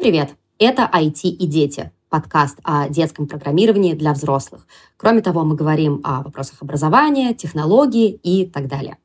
Привет! Это IT и дети, подкаст о детском программировании для взрослых. Кроме того, мы говорим о вопросах образования, технологий и так далее.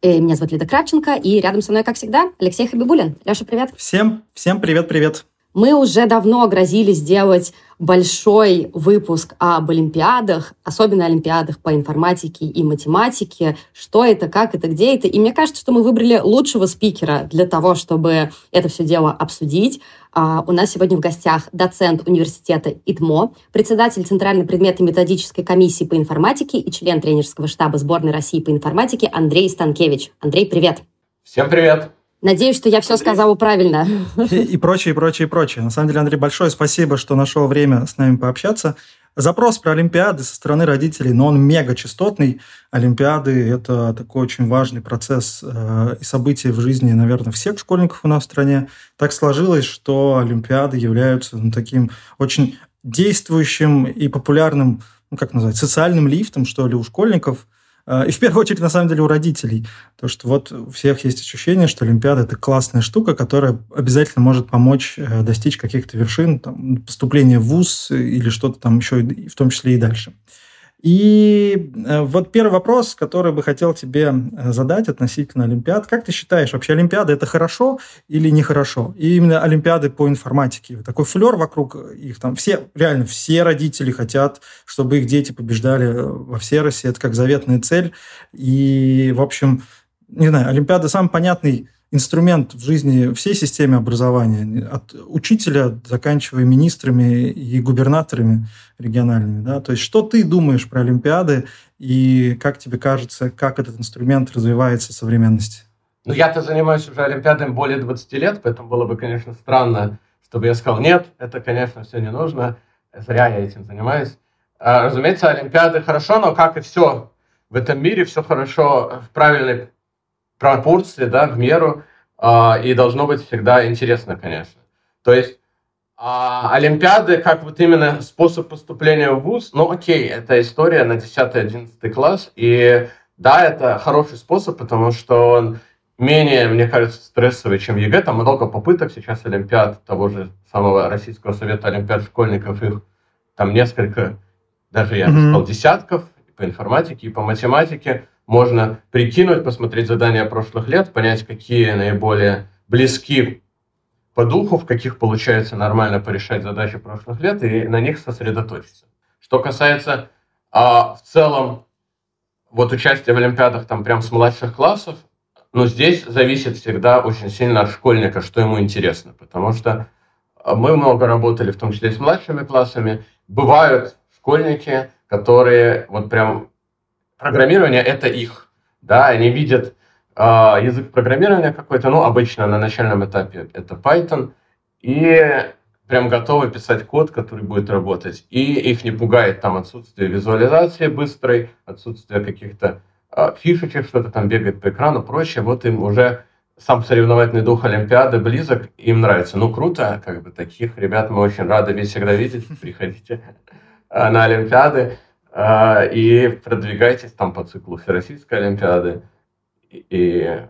Э, меня зовут Лида Кравченко, и рядом со мной, как всегда, Алексей Хабибулин. Леша, привет. Всем, всем привет-привет. Мы уже давно грозили сделать большой выпуск об Олимпиадах, особенно Олимпиадах по информатике и математике. Что это, как это, где это. И мне кажется, что мы выбрали лучшего спикера для того, чтобы это все дело обсудить. Uh, у нас сегодня в гостях доцент университета ИТМО, председатель Центральной предметной методической комиссии по информатике и член тренерского штаба сборной России по информатике Андрей Станкевич. Андрей, привет! Всем привет! Надеюсь, что я все сказала правильно. И, и прочее, и прочее, и прочее. На самом деле, Андрей, большое спасибо, что нашел время с нами пообщаться. Запрос про Олимпиады со стороны родителей, но он мега частотный. Олимпиады – это такой очень важный процесс э, и событие в жизни, наверное, всех школьников у нас в стране. Так сложилось, что Олимпиады являются ну, таким очень действующим и популярным, ну, как назвать, социальным лифтом, что ли, у школьников – и в первую очередь, на самом деле, у родителей. То, что вот у всех есть ощущение, что Олимпиада – это классная штука, которая обязательно может помочь э, достичь каких-то вершин, там, поступления в ВУЗ или что-то там еще, в том числе и дальше. И э, вот первый вопрос, который бы хотел тебе э, задать относительно Олимпиад. Как ты считаешь, вообще Олимпиады это хорошо или нехорошо? И именно Олимпиады по информатике. Такой флер вокруг их там. Все, реально, все родители хотят, чтобы их дети побеждали э, во всей России. Это как заветная цель. И, в общем, не знаю, Олимпиада самый понятный инструмент в жизни всей системы образования, от учителя, заканчивая министрами и губернаторами региональными. Да? То есть что ты думаешь про Олимпиады и как тебе кажется, как этот инструмент развивается в современности? Ну, я-то занимаюсь уже Олимпиадами более 20 лет, поэтому было бы, конечно, странно, чтобы я сказал, нет, это, конечно, все не нужно, зря я этим занимаюсь. А, разумеется, Олимпиады хорошо, но как и все в этом мире, все хорошо в правильной пропорции, да, в меру, э, и должно быть всегда интересно, конечно. То есть а Олимпиады, как вот именно способ поступления в ВУЗ, ну окей, это история на 10-11 класс, и да, это хороший способ, потому что он менее, мне кажется, стрессовый, чем ЕГЭ. Там много попыток сейчас Олимпиад, того же самого Российского совета Олимпиад школьников, их там несколько, даже я бы сказал, десятков по информатике и по математике можно прикинуть, посмотреть задания прошлых лет, понять, какие наиболее близки по духу, в каких получается нормально порешать задачи прошлых лет, и на них сосредоточиться. Что касается а, в целом вот участия в Олимпиадах там прям с младших классов, но здесь зависит всегда очень сильно от школьника, что ему интересно, потому что а, мы много работали, в том числе с младшими классами. Бывают школьники, которые вот прям программирование это их, да, они видят э, язык программирования какой-то, ну, обычно на начальном этапе это Python, и прям готовы писать код, который будет работать. И их не пугает там отсутствие визуализации быстрой, отсутствие каких-то э, фишечек, что-то там бегает по экрану, прочее. Вот им уже сам соревновательный дух Олимпиады близок, им нравится. Ну, круто, как бы таких ребят мы очень рады ведь всегда видеть. Приходите на Олимпиады. А, и продвигайтесь там по циклу Всероссийской Олимпиады. И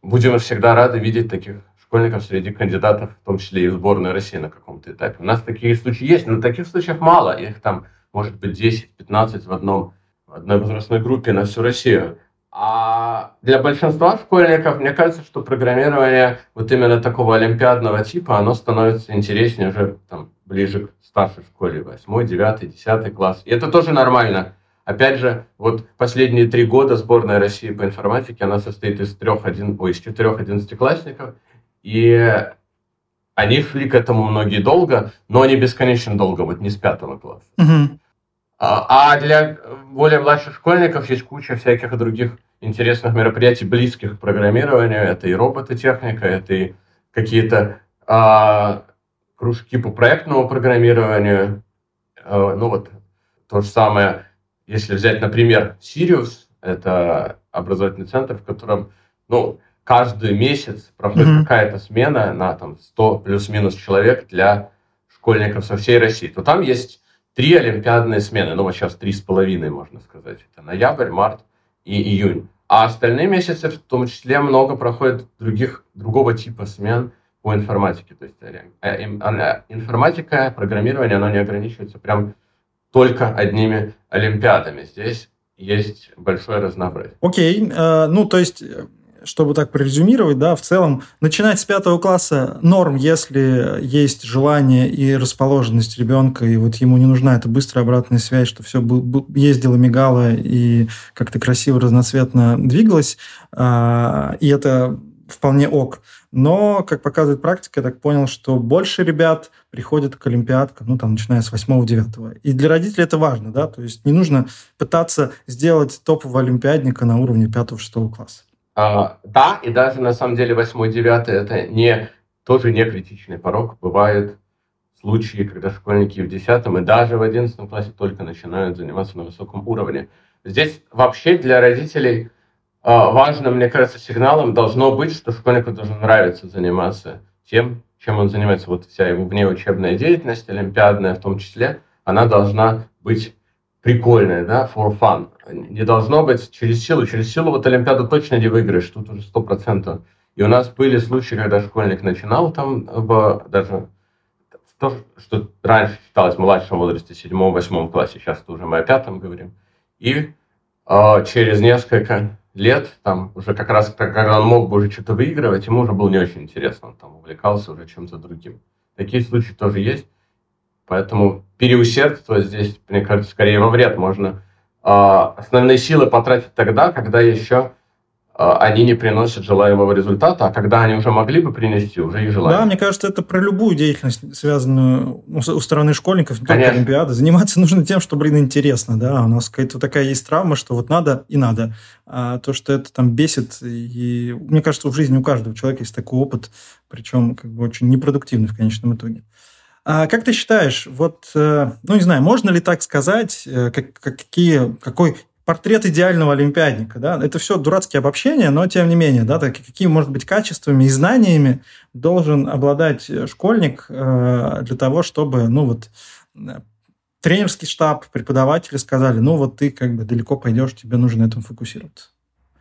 будем всегда рады видеть таких школьников среди кандидатов, в том числе и в сборной России на каком-то этапе. У нас такие случаи есть, но таких случаев мало. Их там может быть 10-15 в, одном, в одной возрастной группе на всю Россию. А для большинства школьников, мне кажется, что программирование вот именно такого олимпиадного типа, оно становится интереснее уже там, ближе к старшей школе, 8, 9, 10 класс. И это тоже нормально. Опять же, вот последние три года сборная России по информатике, она состоит из трех, один, ой, из четырех одиннадцатиклассников, и они шли к этому многие долго, но не бесконечно долго, вот не с пятого класса. Угу. А для более младших школьников есть куча всяких других интересных мероприятий, близких к программированию. Это и робототехника, это и какие-то а, кружки по проектному программированию. А, ну вот то же самое, если взять, например, Sirius, это образовательный центр, в котором ну, каждый месяц проходит mm-hmm. какая-то смена на там, 100 плюс-минус человек для школьников со всей России, то там есть три олимпиадные смены, ну вот сейчас три с половиной, можно сказать. Это ноябрь, март и июнь. А остальные месяцы, в том числе, много проходит других, другого типа смен, по информатике. То есть информатика, программирование, оно не ограничивается прям только одними олимпиадами. Здесь есть большое разнообразие. Окей, okay. э, ну то есть чтобы так прорезюмировать, да, в целом начинать с пятого класса норм, если есть желание и расположенность ребенка, и вот ему не нужна эта быстрая обратная связь, что все ездило, мигало и как-то красиво, разноцветно двигалось, а, и это вполне ок. Но, как показывает практика, я так понял, что больше ребят приходят к олимпиадкам, ну, там, начиная с 8-9. И для родителей это важно, да, то есть не нужно пытаться сделать топового олимпиадника на уровне 5-6 класса. А, да, и даже на самом деле 8-9 это не, тоже не критичный порог. Бывают случаи, когда школьники в 10 и даже в 11 классе только начинают заниматься на высоком уровне. Здесь вообще для родителей важным, мне кажется, сигналом должно быть, что школьнику должно нравиться заниматься тем, чем он занимается. Вот вся его внеучебная деятельность, олимпиадная в том числе, она должна быть прикольная, да, for fun не должно быть через силу. Через силу вот Олимпиаду точно не выиграешь, тут уже сто процентов. И у нас были случаи, когда школьник начинал там в, даже то, что раньше считалось в младшем возрасте, седьмом, восьмом классе, сейчас это уже мы о пятом говорим. И э, через несколько лет, там уже как раз, когда он мог бы уже что-то выигрывать, ему уже было не очень интересно, он там увлекался уже чем-то другим. Такие случаи тоже есть. Поэтому переусердство здесь, мне кажется, скорее во вред можно а, основные силы потратить тогда, когда еще они не приносят желаемого результата, а когда они уже могли бы принести, уже и желаемый. Да, мне кажется, это про любую деятельность, связанную ну, у стороны школьников, не только Олимпиады. Заниматься нужно тем, что, блин, интересно, да. У нас какая-то такая есть травма, что вот надо и надо. А то, что это там бесит, и мне кажется, в жизни у каждого человека есть такой опыт, причем как бы очень непродуктивный в конечном итоге. А как ты считаешь, вот, э, ну не знаю, можно ли так сказать, э, как, какие, какой портрет идеального олимпиадника, да? Это все дурацкие обобщения, но тем не менее, да, так, какие, может быть, качествами и знаниями должен обладать школьник э, для того, чтобы, ну вот, тренерский штаб, преподаватели сказали, ну вот ты как бы далеко пойдешь, тебе нужно на этом фокусироваться.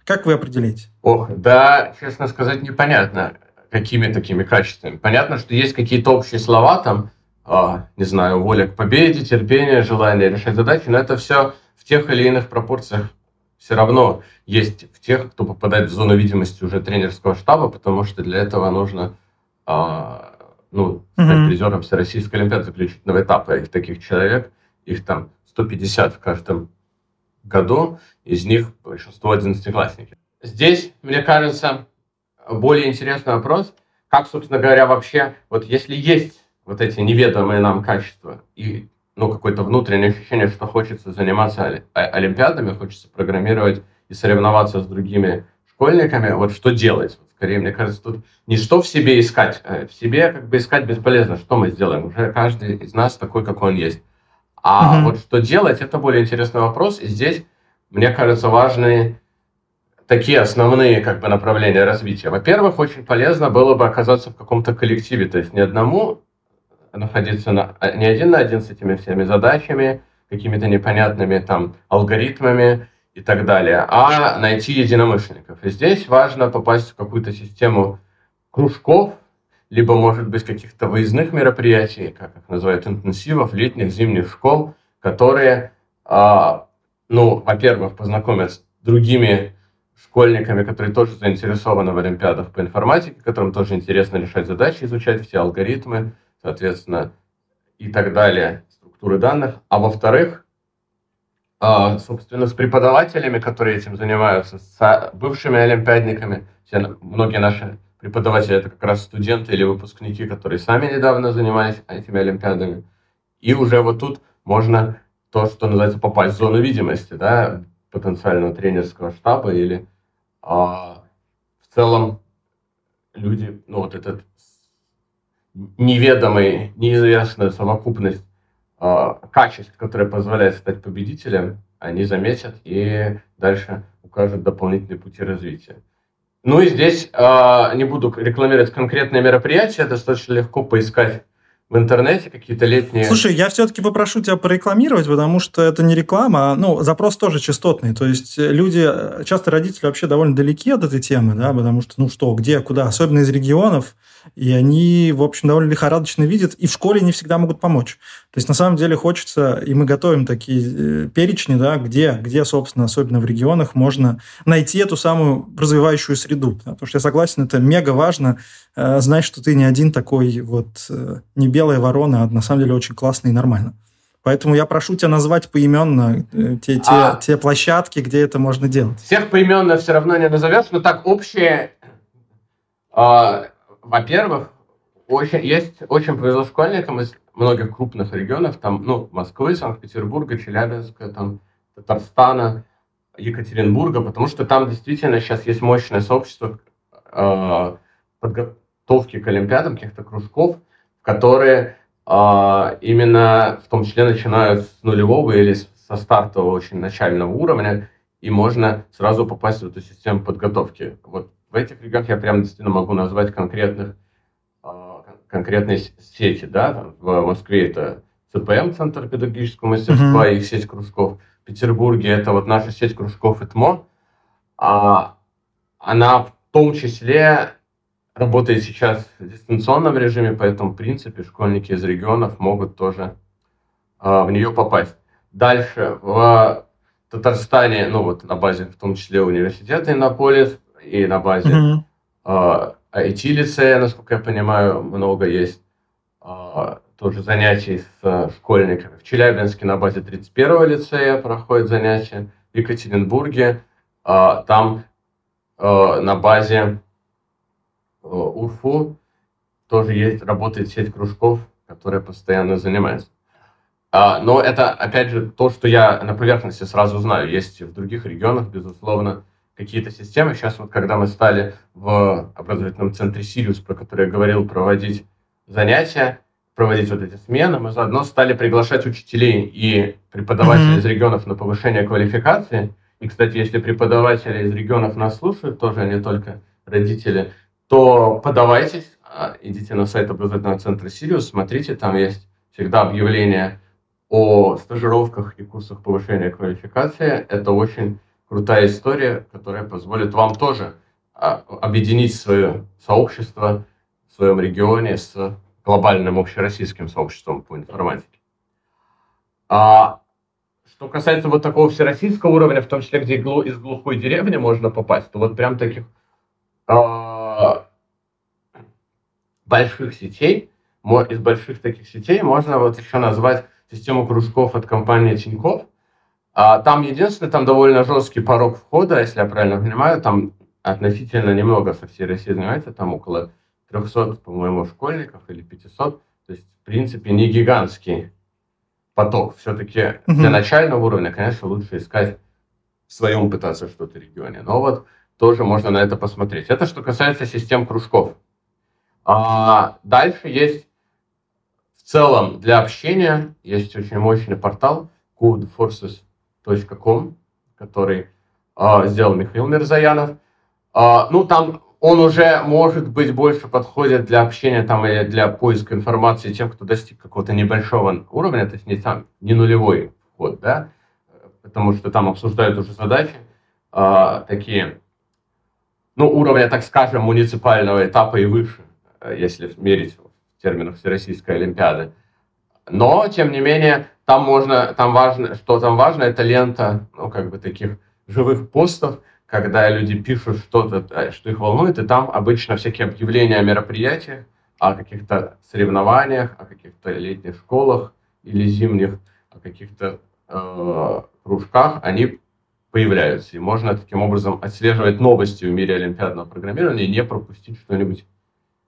Как вы определите? Ох, да, честно сказать, непонятно, какими такими качествами. Понятно, что есть какие-то общие слова там, а, не знаю, воля к победе, терпение, желание решать задачи, но это все в тех или иных пропорциях все равно есть в тех, кто попадает в зону видимости уже тренерского штаба, потому что для этого нужно а, ну, стать mm-hmm. призером Всероссийской Олимпиады заключительного этапа. Их таких человек, их там 150 в каждом году, из них большинство одиннадцатиклассники. Здесь, мне кажется, более интересный вопрос, как, собственно говоря, вообще, вот если есть вот эти неведомые нам качества и ну, какое-то внутреннее ощущение, что хочется заниматься олимпиадами, хочется программировать и соревноваться с другими школьниками, вот что делать? Скорее, мне кажется, тут не что в себе искать, а в себе как бы искать бесполезно, что мы сделаем, уже каждый из нас такой, какой он есть. А mm-hmm. вот что делать, это более интересный вопрос, и здесь, мне кажется, важны такие основные как бы направления развития. Во-первых, очень полезно было бы оказаться в каком-то коллективе, то есть не одному находиться на, а, не один на один с этими всеми задачами, какими-то непонятными там алгоритмами и так далее, а найти единомышленников. И здесь важно попасть в какую-то систему кружков, либо, может быть, каких-то выездных мероприятий, как их называют, интенсивов, летних, зимних школ, которые, а, ну, во-первых, познакомят с другими школьниками, которые тоже заинтересованы в олимпиадах по информатике, которым тоже интересно решать задачи, изучать все алгоритмы, соответственно, и так далее, структуры данных. А во-вторых, а, собственно, с преподавателями, которые этим занимаются, с бывшими олимпиадниками. Все, многие наши преподаватели это как раз студенты или выпускники, которые сами недавно занимались этими олимпиадами. И уже вот тут можно то, что называется, попасть в зону видимости, да, потенциального тренерского штаба или а, в целом люди, ну вот этот неведомый, неизвестная совокупность э, качеств, которые позволяют стать победителем, они заметят и дальше укажут дополнительные пути развития. Ну и здесь э, не буду рекламировать конкретные мероприятия, достаточно легко поискать в интернете какие-то летние... Слушай, я все-таки попрошу тебя порекламировать, потому что это не реклама, а ну, запрос тоже частотный. То есть люди, часто родители вообще довольно далеки от этой темы, да, потому что, ну что, где, куда, особенно из регионов, и они, в общем, довольно лихорадочно видят, и в школе не всегда могут помочь. То есть, на самом деле, хочется, и мы готовим такие э, перечни, да, где, где, собственно, особенно в регионах, можно найти эту самую развивающую среду. Да, потому что я согласен, это мега важно э, знать, что ты не один такой вот, э, не белая ворона, а на самом деле очень классно и нормально. Поэтому я прошу тебя назвать поименно э, те, те, а... те площадки, где это можно делать. Всех поименно все равно не назовешь, но так общее... Э, во-первых, очень, есть очень повезло школьникам из многих крупных регионов, там, ну, Москвы, Санкт-Петербурга, Челябинска, там, Татарстана, Екатеринбурга, потому что там действительно сейчас есть мощное сообщество э, подготовки к Олимпиадам, каких-то кружков, которые э, именно в том числе начинают с нулевого или со стартового очень начального уровня, и можно сразу попасть в эту систему подготовки. Вот в этих регионах я прям действительно могу назвать конкретных, а, конкретные сети. Да? В Москве это ЦПМ, Центр педагогического мастерства, mm-hmm. и сеть кружков. В Петербурге это вот наша сеть кружков ЭТМО. А она в том числе работает сейчас в дистанционном режиме, поэтому, в принципе, школьники из регионов могут тоже а, в нее попасть. Дальше, в Татарстане, ну вот на базе в том числе университета Иннополис, и на базе mm-hmm. uh, IT-лицея, насколько я понимаю, много есть uh, тоже занятий с uh, школьниками. В Челябинске на базе 31-го лицея проходят занятия, в Екатеринбурге uh, там uh, на базе uh, УРФУ тоже есть, работает сеть кружков, которая постоянно занимается. Uh, но это, опять же, то, что я на поверхности сразу знаю. Есть в других регионах, безусловно, какие-то системы. Сейчас вот когда мы стали в образовательном центре «Сириус», про который я говорил, проводить занятия, проводить вот эти смены, мы заодно стали приглашать учителей и преподавателей mm-hmm. из регионов на повышение квалификации. И, кстати, если преподаватели из регионов нас слушают, тоже не только родители, то подавайтесь, а, идите на сайт образовательного центра «Сириус», смотрите, там есть всегда объявления о стажировках и курсах повышения квалификации. Это очень крутая история, которая позволит вам тоже а, объединить свое сообщество в своем регионе с глобальным общероссийским сообществом по информатике. А что касается вот такого всероссийского уровня, в том числе, где из глухой деревни можно попасть, то вот прям таких а, больших сетей, из больших таких сетей можно вот еще назвать систему кружков от компании Тинькофф, а, там единственное, там довольно жесткий порог входа, если я правильно понимаю, там относительно немного со всей России занимается, там около 300, по-моему, школьников или 500. То есть, в принципе, не гигантский поток. Все-таки mm-hmm. для начального уровня, конечно, лучше искать в своем пытаться что-то регионе. Но вот тоже можно на это посмотреть. Это что касается систем кружков. А дальше есть в целом для общения есть очень мощный портал Code Forces com, который э, сделал Михаил Мирзаянов. Э, ну, там он уже, может быть, больше подходит для общения там или для поиска информации тем, кто достиг какого-то небольшого уровня, то есть не, там, не нулевой вход, да, потому что там обсуждают уже задачи э, такие, ну, уровня, так скажем, муниципального этапа и выше, если мерить в терминах Всероссийской Олимпиады. Но, тем не менее, там можно, там важно, что там важно, это лента, ну, как бы таких живых постов, когда люди пишут что-то, э, что их волнует, и там обычно всякие объявления о мероприятиях, о каких-то соревнованиях, о каких-то летних школах или зимних, о каких-то э, кружках, они появляются. И можно таким образом отслеживать новости в мире олимпиадного программирования и не пропустить что-нибудь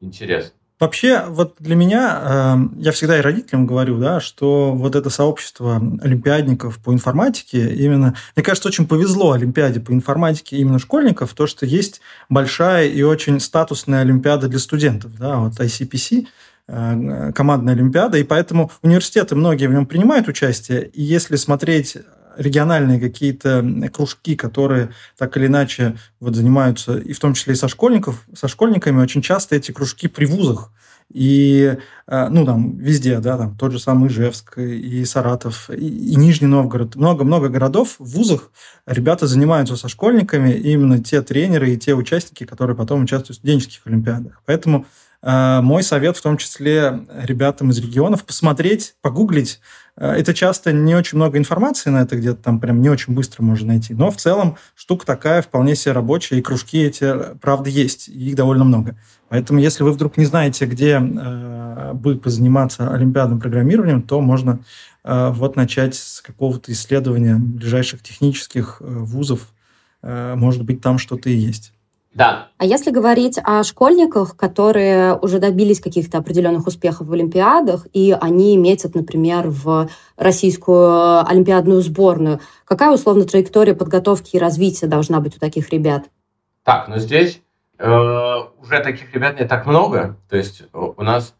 интересное. Вообще, вот для меня, э, я всегда и родителям говорю, да, что вот это сообщество олимпиадников по информатике, именно, мне кажется, очень повезло Олимпиаде по информатике именно школьников, то, что есть большая и очень статусная Олимпиада для студентов, да, вот ICPC, э, командная Олимпиада, и поэтому университеты многие в нем принимают участие, и если смотреть региональные какие-то кружки, которые так или иначе вот занимаются, и в том числе и со школьников, со школьниками, очень часто эти кружки при вузах. и, э, ну, там, везде, да, там, тот же самый Ижевск, и Саратов, и, и Нижний Новгород, много-много городов, в вузах ребята занимаются со школьниками, именно те тренеры и те участники, которые потом участвуют в студенческих олимпиадах. Поэтому мой совет, в том числе ребятам из регионов, посмотреть, погуглить, Э, это часто не очень много информации на это, где-то там прям не очень быстро можно найти. Но в целом штука такая вполне себе рабочая, и кружки эти, э, правда, есть, их довольно много. Поэтому если вы вдруг не знаете, где э, бы позаниматься олимпиадным программированием, то можно э, вот начать с какого-то исследования ближайших технических э, вузов. Э, может быть, там что-то и есть. Да. А если говорить о школьниках, которые уже добились каких-то определенных успехов в Олимпиадах, и они метят, например, в российскую олимпиадную сборную, какая условно траектория подготовки и развития должна быть у таких ребят? Так, ну здесь э, уже таких ребят не так много. То есть у нас,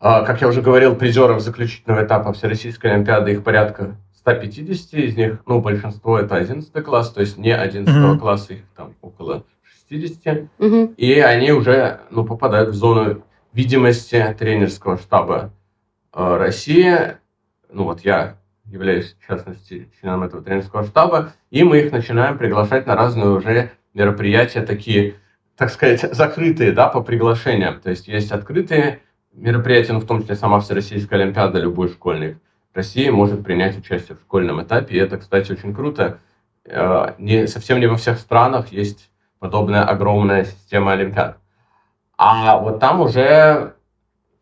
э, как я уже говорил, призеров заключительного этапа Всероссийской Олимпиады их порядка 150, из них, ну, большинство это 11 класс, то есть не 11 mm-hmm. класса, их там около 60, угу. и они уже ну, попадают в зону видимости тренерского штаба э, России. Ну вот я являюсь, в частности, членом этого тренерского штаба, и мы их начинаем приглашать на разные уже мероприятия, такие, так сказать, закрытые, да, по приглашениям. То есть есть открытые мероприятия, ну, в том числе сама Всероссийская Олимпиада, любой школьник России может принять участие в школьном этапе, и это, кстати, очень круто. Э, не, совсем не во всех странах есть подобная огромная система Олимпиад. А вот там уже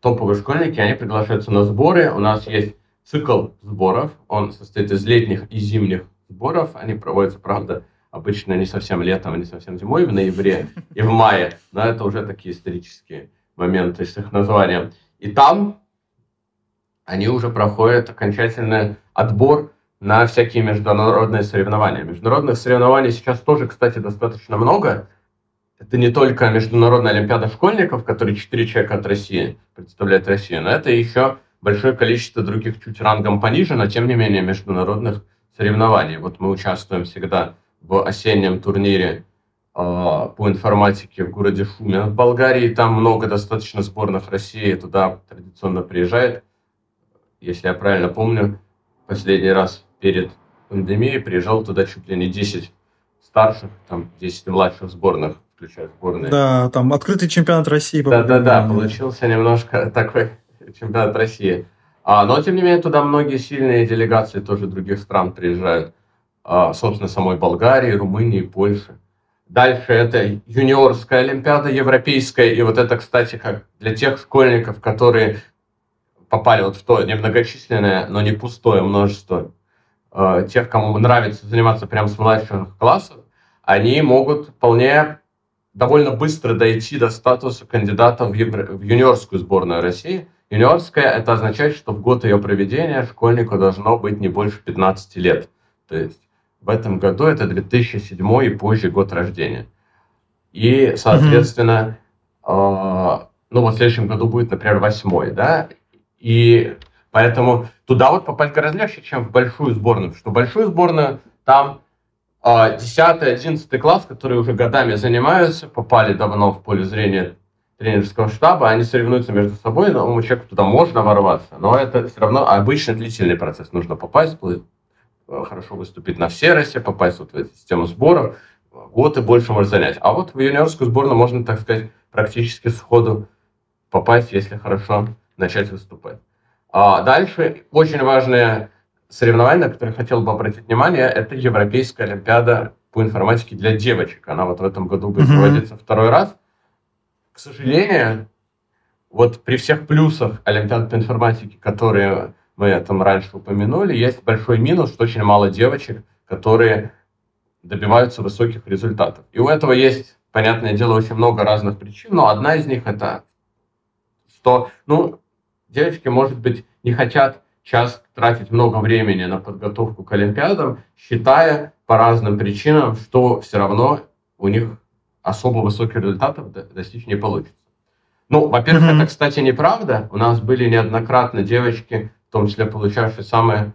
топовые школьники, они приглашаются на сборы. У нас есть цикл сборов, он состоит из летних и зимних сборов. Они проводятся, правда, обычно не совсем летом, не совсем зимой, в ноябре и в мае. Но это уже такие исторические моменты с их названием. И там они уже проходят окончательный отбор на всякие международные соревнования. Международных соревнований сейчас тоже, кстати, достаточно много. Это не только Международная Олимпиада школьников, которые четыре человека от России представляют Россию, но это еще большое количество других чуть рангом пониже, но тем не менее международных соревнований. Вот мы участвуем всегда в осеннем турнире э, по информатике в городе Шуме в Болгарии. Там много достаточно сборных России туда традиционно приезжает. Если я правильно помню, последний раз перед пандемией приезжал туда чуть ли не 10 старших, там 10 младших сборных, включая сборные. Да, там открытый чемпионат России. Да-да-да, получился немножко такой чемпионат России. А, но, тем не менее, туда многие сильные делегации тоже других стран приезжают. А, собственно, самой Болгарии, Румынии, Польши. Дальше это юниорская олимпиада европейская. И вот это, кстати, как для тех школьников, которые попали вот в то немногочисленное, но не пустое множество э, тех, кому нравится заниматься прямо с младших классов, они могут вполне довольно быстро дойти до статуса кандидата в, евро, в юниорскую сборную России. Юниорская – это означает, что в год ее проведения школьнику должно быть не больше 15 лет. То есть в этом году это 2007 и позже год рождения. И, соответственно, mm-hmm. э, ну вот в следующем году будет, например, восьмой, да, и поэтому туда вот попасть гораздо легче, чем в большую сборную. Потому что большую сборную там 10-11 а, класс, которые уже годами занимаются, попали давно в поле зрения тренерского штаба, они соревнуются между собой, но человеку туда можно ворваться, но это все равно обычно длительный процесс. Нужно попасть, э, хорошо выступить на России, попасть вот в эту систему сборов, год и больше может занять. А вот в юниорскую сборную можно, так сказать, практически сходу попасть, если хорошо начать выступать. А дальше очень важное соревнование, на которое хотел бы обратить внимание, это Европейская Олимпиада по информатике для девочек. Она вот в этом году будет проводиться второй раз. К сожалению, вот при всех плюсах Олимпиады по информатике, которые мы там раньше упомянули, есть большой минус, что очень мало девочек, которые добиваются высоких результатов. И у этого есть, понятное дело, очень много разных причин, но одна из них это, что, ну, девочки, может быть, не хотят сейчас тратить много времени на подготовку к Олимпиадам, считая по разным причинам, что все равно у них особо высоких результатов достичь не получится. Ну, во-первых, mm-hmm. это, кстати, неправда. У нас были неоднократно девочки, в том числе получавшие самые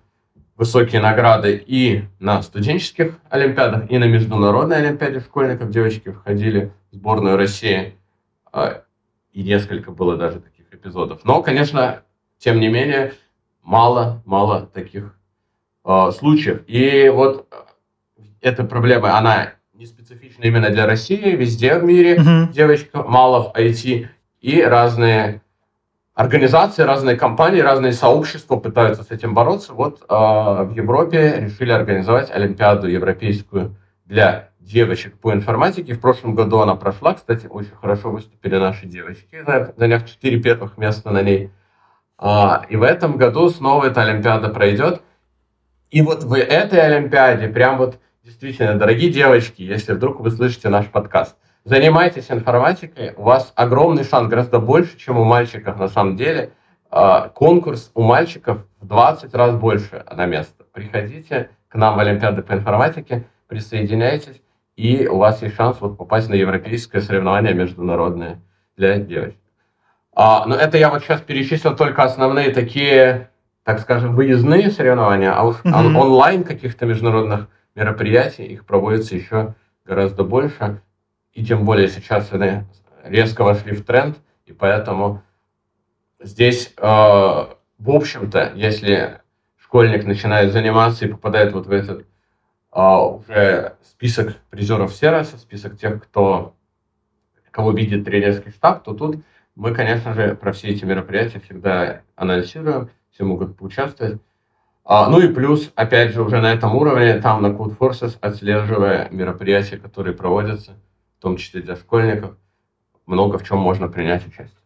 высокие награды и на студенческих олимпиадах, и на международной олимпиаде школьников девочки входили в сборную России. А, и несколько было даже эпизодов. Но, конечно, тем не менее, мало-мало таких э, случаев. И вот эта проблема, она не специфична именно для России, везде в мире mm-hmm. девочек мало в IT, и разные организации, разные компании, разные сообщества пытаются с этим бороться. Вот э, в Европе решили организовать Олимпиаду европейскую для девочек по информатике. В прошлом году она прошла, кстати, очень хорошо выступили наши девочки, заняв 4 первых места на ней. А, и в этом году снова эта Олимпиада пройдет. И вот в этой Олимпиаде, прям вот действительно, дорогие девочки, если вдруг вы слышите наш подкаст, занимайтесь информатикой, у вас огромный шанс, гораздо больше, чем у мальчиков на самом деле. А, конкурс у мальчиков в 20 раз больше на место. Приходите к нам в Олимпиаду по информатике, присоединяйтесь, и у вас есть шанс вот попасть на европейское соревнование международное для девочек. А, но это я вот сейчас перечислил только основные такие, так скажем, выездные соревнования, а уж mm-hmm. онлайн каких-то международных мероприятий их проводится еще гораздо больше. И тем более сейчас они резко вошли в тренд, и поэтому здесь, э, в общем-то, если школьник начинает заниматься и попадает вот в этот уже список призеров Сероса, список тех, кто, кого видит тренерский штаб, то тут мы, конечно же, про все эти мероприятия всегда анонсируем, все могут поучаствовать. А, ну и плюс, опять же, уже на этом уровне, там на Code Forces, отслеживая мероприятия, которые проводятся, в том числе для школьников, много в чем можно принять участие.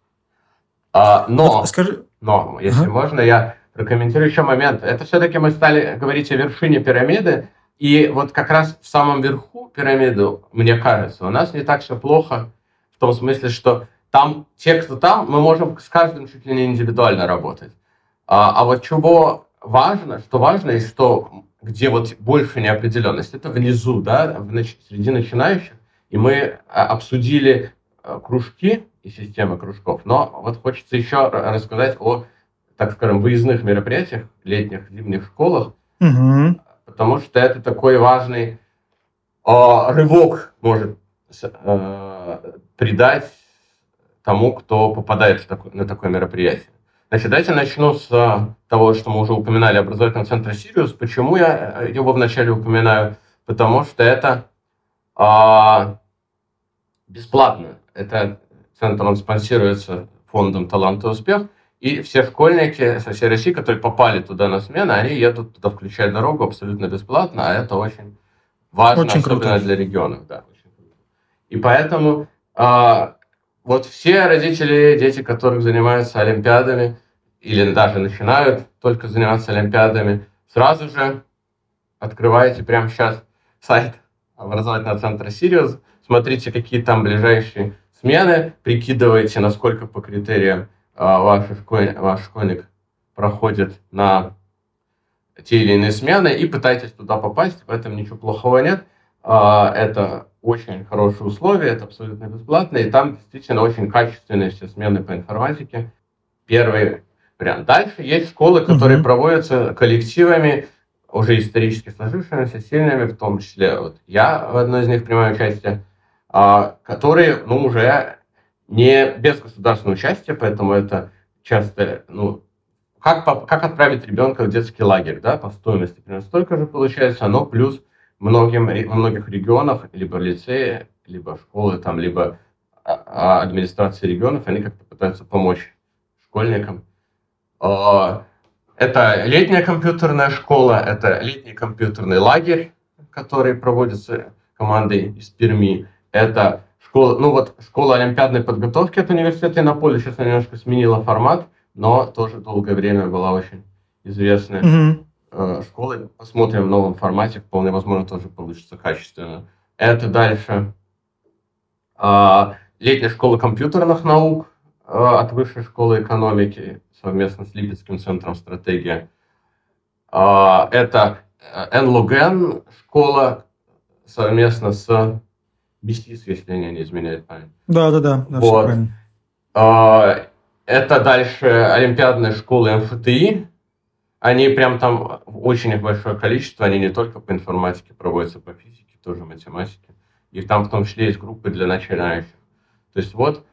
А, но, вот скажи... но, если ага. можно, я прокомментирую еще момент. Это все-таки мы стали говорить о вершине пирамиды, и вот как раз в самом верху пирамиды, мне кажется, у нас не так все плохо в том смысле, что там те, кто там, мы можем с каждым чуть ли не индивидуально работать. А, а вот чего важно, что важно и что где вот больше неопределенность, это внизу, да, в, среди начинающих. И мы а, обсудили а, кружки и системы кружков, но вот хочется еще рассказать о, так скажем, выездных мероприятиях, летних, зимних школах, угу потому что это такой важный э, рывок может э, придать тому, кто попадает на такое мероприятие. Значит, давайте начну с того, что мы уже упоминали, образовательного центра «Сириус». Почему я его вначале упоминаю? Потому что это а, бесплатно. Это центр, он спонсируется фондом «Талант и успех». И все школьники со всей России, которые попали туда на смену, они едут туда, включая дорогу, абсолютно бесплатно, а это очень важно, очень особенно круто. для регионов. Да, очень круто. И поэтому а, вот все родители, дети, которых занимаются олимпиадами, или даже начинают только заниматься олимпиадами, сразу же открываете прямо сейчас сайт образовательного центра «Сириус», смотрите, какие там ближайшие смены, прикидывайте, насколько по критериям ваш, школьник, ваш школьник проходит на те или иные смены и пытаетесь туда попасть, в этом ничего плохого нет. А, это очень хорошие условия, это абсолютно бесплатно, и там действительно очень качественные все смены по информатике. Первый вариант. Дальше есть школы, которые mm-hmm. проводятся коллективами, уже исторически сложившимися, сильными, в том числе вот я в одной из них принимаю участие, а, которые ну, уже не без государственного участия, поэтому это часто, ну, как, как отправить ребенка в детский лагерь, да, по стоимости примерно столько же получается, но плюс многим, во многих регионах, либо лицеи, либо школы, там, либо а, а, администрации регионов, они как-то пытаются помочь школьникам. А, это летняя компьютерная школа, это летний компьютерный лагерь, который проводится командой из Перми. Это школа, ну вот школа олимпиадной подготовки от университета Иннополя, сейчас она немножко сменила формат, но тоже долгое время была очень известная mm-hmm. школа. Посмотрим в новом формате, вполне возможно, тоже получится качественно. Это дальше а, летняя школа компьютерных наук а, от Высшей школы экономики совместно с Липецким центром стратегия. А, это Энлуген школа совместно с Бестис, если они не изменяют память. Да, да, да. да вот. А, это дальше Олимпиадная школа МФТИ. Они прям там очень большое количество, они не только по информатике проводятся, по физике, тоже математике. И там в том числе есть группы для начинающих. То есть вот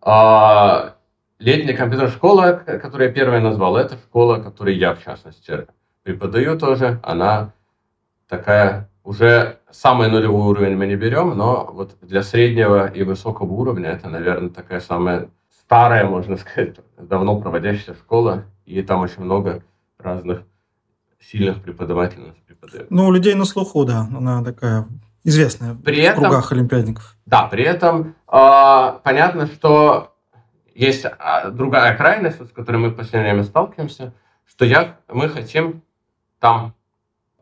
а, летняя компьютерная школа, которую я первая назвал, это школа, которую я, в частности, преподаю тоже. Она такая уже самый нулевой уровень мы не берем, но вот для среднего и высокого уровня это, наверное, такая самая старая, можно сказать, давно проводящаяся школа, и там очень много разных сильных преподавателей нас преподают. Ну, у людей на слуху, да, она такая известная при в этом, кругах олимпиадников. Да, при этом э, понятно, что есть а, другая крайность, с которой мы в последнее время сталкиваемся, что я, мы хотим там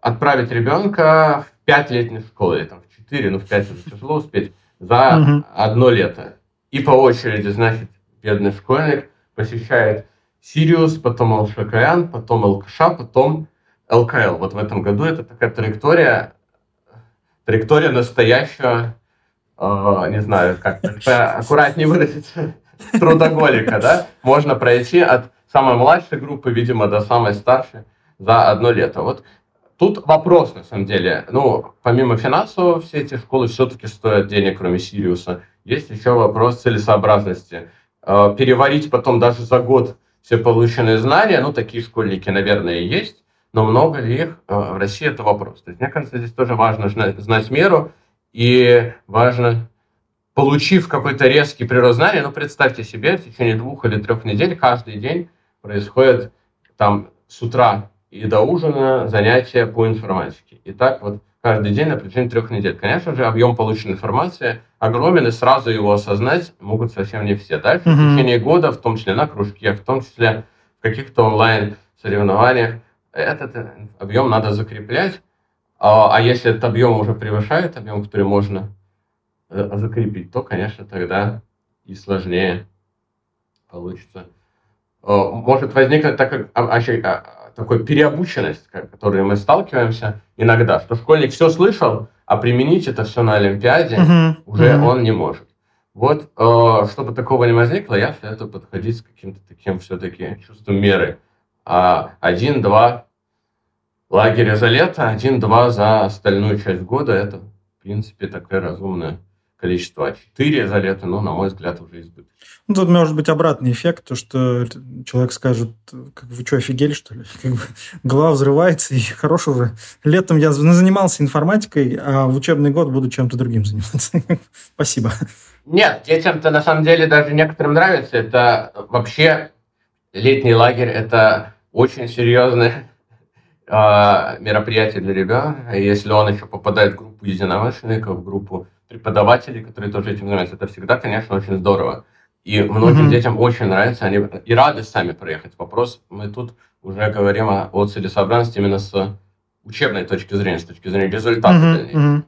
отправить ребенка 5 летних школ, или там в 4, ну в 5 уже тяжело успеть, за угу. одно лето. И по очереди, значит, бедный школьник посещает Сириус, потом ЛШКН, потом ЛКШ, потом ЛКЛ. Вот в этом году это такая траектория, траектория настоящего, э, не знаю, как аккуратнее выразиться, трудоголика, да? Можно пройти от самой младшей группы, видимо, до самой старшей за одно лето. Вот тут вопрос, на самом деле. Ну, помимо финансового, все эти школы все-таки стоят денег, кроме Сириуса. Есть еще вопрос целесообразности. Э, переварить потом даже за год все полученные знания, ну, такие школьники, наверное, есть, но много ли их э, в России, это вопрос. То есть, мне кажется, здесь тоже важно знать меру, и важно, получив какой-то резкий прирост знаний, ну, представьте себе, в течение двух или трех недель каждый день происходит там с утра и до ужина занятия по информатике. И так вот каждый день на протяжении трех недель. Конечно же, объем полученной информации огромен, и сразу его осознать могут совсем не все. Дальше mm-hmm. в течение года, в том числе на кружке, в том числе в каких-то онлайн-соревнованиях, этот объем надо закреплять. А, а если этот объем уже превышает объем, который можно э, закрепить, то, конечно, тогда и сложнее получится. Может возникнуть так, как, а, а, такой переобученность, с которой мы сталкиваемся иногда, что школьник все слышал, а применить это все на Олимпиаде uh-huh. уже uh-huh. он не может. Вот, э, чтобы такого не возникло, я советую подходить с каким-то таким все-таки чувством меры. А один-два лагеря за лето, один-два за остальную часть года, это, в принципе, такая разумная количество, а 4 за лето, ну, на мой взгляд, уже избыточно. Ну, тут может быть обратный эффект, то, что человек скажет, как вы что, офигели, что ли? Как бы, голова взрывается, и хорош уже. Летом я занимался информатикой, а в учебный год буду чем-то другим заниматься. Спасибо. Нет, детям-то на самом деле даже некоторым нравится. Это вообще летний лагерь, это очень серьезное э, мероприятие для ребенка. Если он еще попадает в группу единомышленников, в группу преподавателей, которые тоже этим занимаются. Это всегда, конечно, очень здорово. И многим mm-hmm. детям очень нравится, они и рады сами проехать. Вопрос, мы тут уже говорим о, о целесообразности именно с учебной точки зрения, с точки зрения результата. Mm-hmm. Mm-hmm.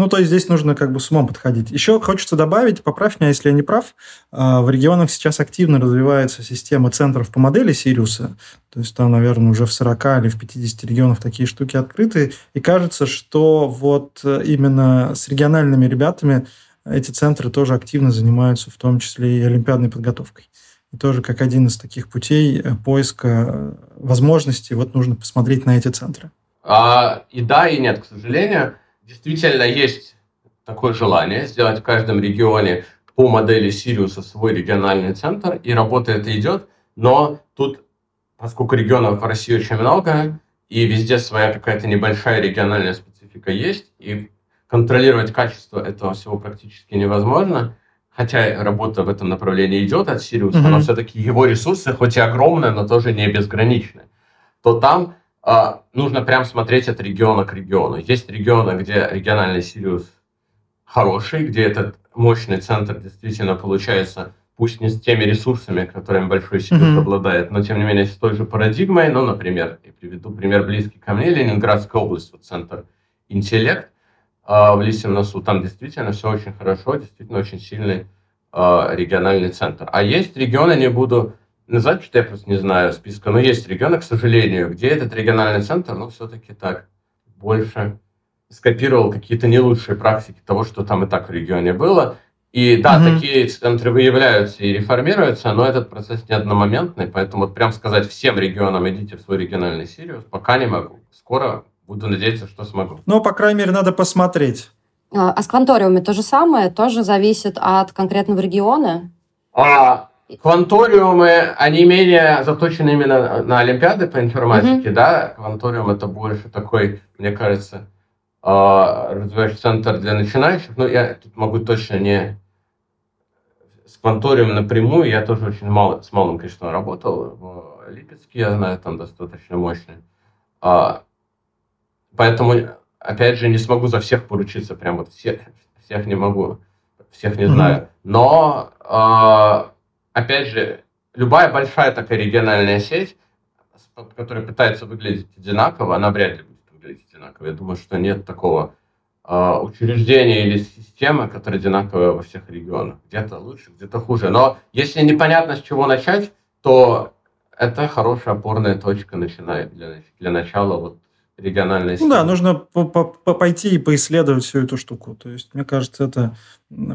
Ну, то есть здесь нужно как бы с умом подходить. Еще хочется добавить, поправь меня, если я не прав, а, в регионах сейчас активно развивается система центров по модели Сириуса. То есть там, наверное, уже в 40 или в 50 регионах такие штуки открыты. И кажется, что вот э, именно с региональными ребятами эти центры тоже активно занимаются, в том числе и олимпиадной подготовкой. И тоже как один из таких путей э, поиска э, возможностей, вот нужно посмотреть на эти центры. А, и да, и нет, к сожалению действительно есть такое желание сделать в каждом регионе по модели Сириуса свой региональный центр, и работа это идет, но тут, поскольку регионов в России очень много, и везде своя какая-то небольшая региональная специфика есть, и контролировать качество этого всего практически невозможно, хотя работа в этом направлении идет от Сириуса, mm-hmm. но все-таки его ресурсы, хоть и огромные, но тоже не безграничны, то там нужно прям смотреть от региона к региону. Есть регионы, где региональный Сириус хороший, где этот мощный центр действительно получается, пусть не с теми ресурсами, которыми большой Сириус mm-hmm. обладает, но тем не менее с той же парадигмой. Ну, например, я приведу пример близкий ко мне, Ленинградская область, вот центр интеллект э, в Лисьем носу. Там действительно все очень хорошо, действительно очень сильный э, региональный центр. А есть регионы, не буду Назвать, что я просто не знаю списка, но есть регионы, к сожалению, где этот региональный центр, ну, все-таки так, больше скопировал какие-то не лучшие практики того, что там и так в регионе было. И да, mm такие центры выявляются и реформируются, но этот процесс не одномоментный, поэтому вот прям сказать всем регионам идите в свой региональный Сириус пока не могу. Скоро буду надеяться, что смогу. Ну, по крайней мере, надо посмотреть. А, а с кванториумами то же самое? Тоже зависит от конкретного региона? А, Кванториумы, они менее заточены именно на Олимпиады по информатике, mm-hmm. да? Кванториум это больше такой, мне кажется, а, развивающий центр для начинающих. Но я тут могу точно не с Кванториум напрямую. Я тоже очень мало, с малым количеством работал. В Липецке, я знаю, там достаточно мощный. А, поэтому, опять же, не смогу за всех поручиться. Прям вот всех, всех не могу, всех не знаю. Но а, опять же, любая большая такая региональная сеть, которая пытается выглядеть одинаково, она вряд ли будет выглядеть одинаково. Я думаю, что нет такого э, учреждения или системы, которая одинаковая во всех регионах. Где-то лучше, где-то хуже. Но если непонятно, с чего начать, то это хорошая опорная точка для, для начала вот региональной сети. Ну да, нужно пойти и поисследовать всю эту штуку. То есть, мне кажется, это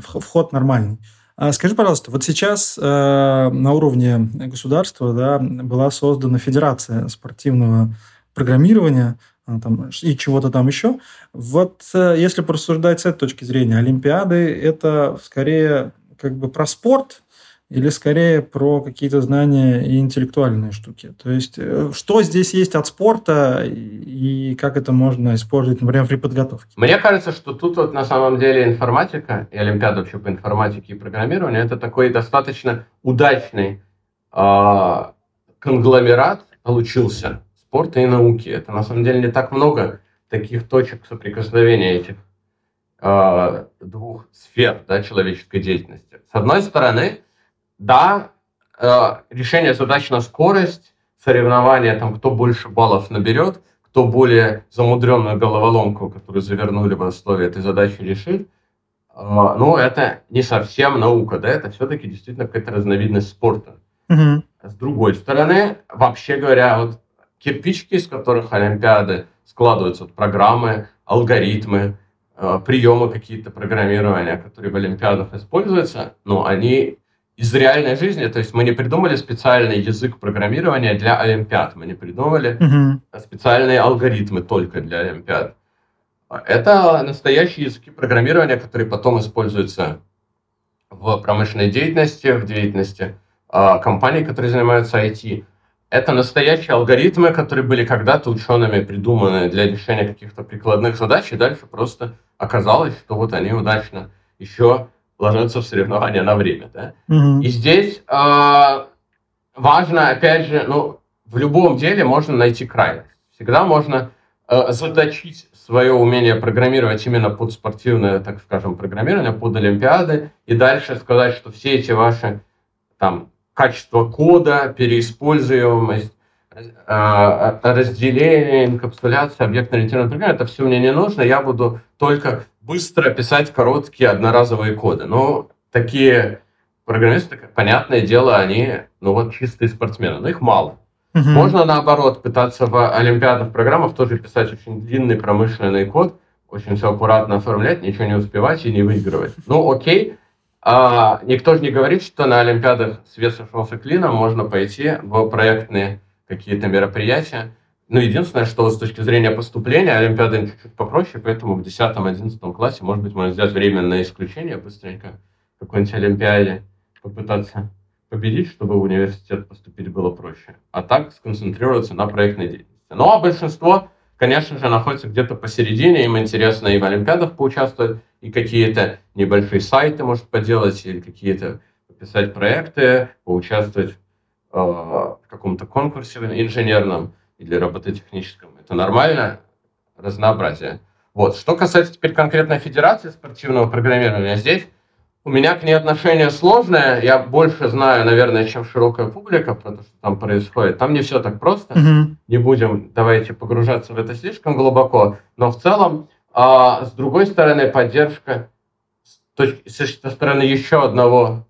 вход нормальный. А скажи, пожалуйста, вот сейчас э, на уровне государства да, была создана Федерация спортивного программирования а, там, и чего-то там еще. Вот э, если порассуждать с этой точки зрения, Олимпиады – это скорее как бы про спорт или скорее про какие-то знания и интеллектуальные штуки? То есть, э, что здесь есть от спорта и как это можно использовать, например, при подготовке? Мне кажется, что тут вот на самом деле информатика и Олимпиада вообще по информатике и программированию это такой достаточно удачный э, конгломерат получился спорта и науки. Это на самом деле не так много таких точек соприкосновения этих э, двух сфер да, человеческой деятельности. С одной стороны, да, э, решение задач на скорость, соревнования, там, кто больше баллов наберет, кто более замудренную головоломку, которую завернули в основе этой задачи, решит, ну, это не совсем наука, да, это все-таки действительно какая-то разновидность спорта. Угу. С другой стороны, вообще говоря, вот кирпичики, из которых Олимпиады складываются, вот программы, алгоритмы, э, приемы какие-то программирования, которые в Олимпиадах используются, ну, они из реальной жизни. То есть мы не придумали специальный язык программирования для Олимпиад. Мы не придумали uh специальные алгоритмы только для Олимпиад. Это настоящие языки программирования, которые потом используются в промышленной деятельности, в деятельности э, компаний, которые занимаются IT. Это настоящие алгоритмы, которые были когда-то учеными придуманы для решения каких-то прикладных задач, и дальше просто оказалось, что вот они удачно еще ложатся в соревнования на время. Да? Угу. И здесь э, важно, опять же, ну, в любом деле можно найти крайность. Всегда можно э, заточить свое умение программировать именно под спортивное, так скажем, программирование, под Олимпиады, и дальше сказать, что все эти ваши там, качества кода, переиспользуемость, разделение, инкапсуляция, объектно-ориентированное программирование, это все мне не нужно, я буду только быстро писать короткие одноразовые коды. Но такие программисты, понятное дело, они, ну вот, чистые спортсмены, но их мало. Угу. Можно, наоборот, пытаться в олимпиадных программах тоже писать очень длинный промышленный код, очень все аккуратно оформлять, ничего не успевать и не выигрывать. Ну, окей. А, никто же не говорит, что на Олимпиадах свет сошелся клином, можно пойти в проектные какие-то мероприятия, ну, единственное, что с точки зрения поступления Олимпиада чуть-чуть попроще, поэтому в 10-11 классе, может быть, можно сделать временное исключение быстренько какой-нибудь Олимпиаде, попытаться победить, чтобы в университет поступить было проще. А так сконцентрироваться на проектной деятельности. Ну, а большинство, конечно же, находится где-то посередине. Им интересно и в Олимпиадах поучаствовать, и какие-то небольшие сайты, может, поделать, или какие-то писать проекты, поучаствовать в каком-то конкурсе инженерном или робототехническом. Это нормально, разнообразие. Вот. Что касается теперь конкретной Федерации спортивного программирования, здесь у меня к ней отношение сложное. Я больше знаю, наверное, чем широкая публика про то, что там происходит. Там не все так просто. Mm-hmm. Не будем, давайте погружаться в это слишком глубоко. Но в целом, а, с другой стороны, поддержка с, со стороны еще одного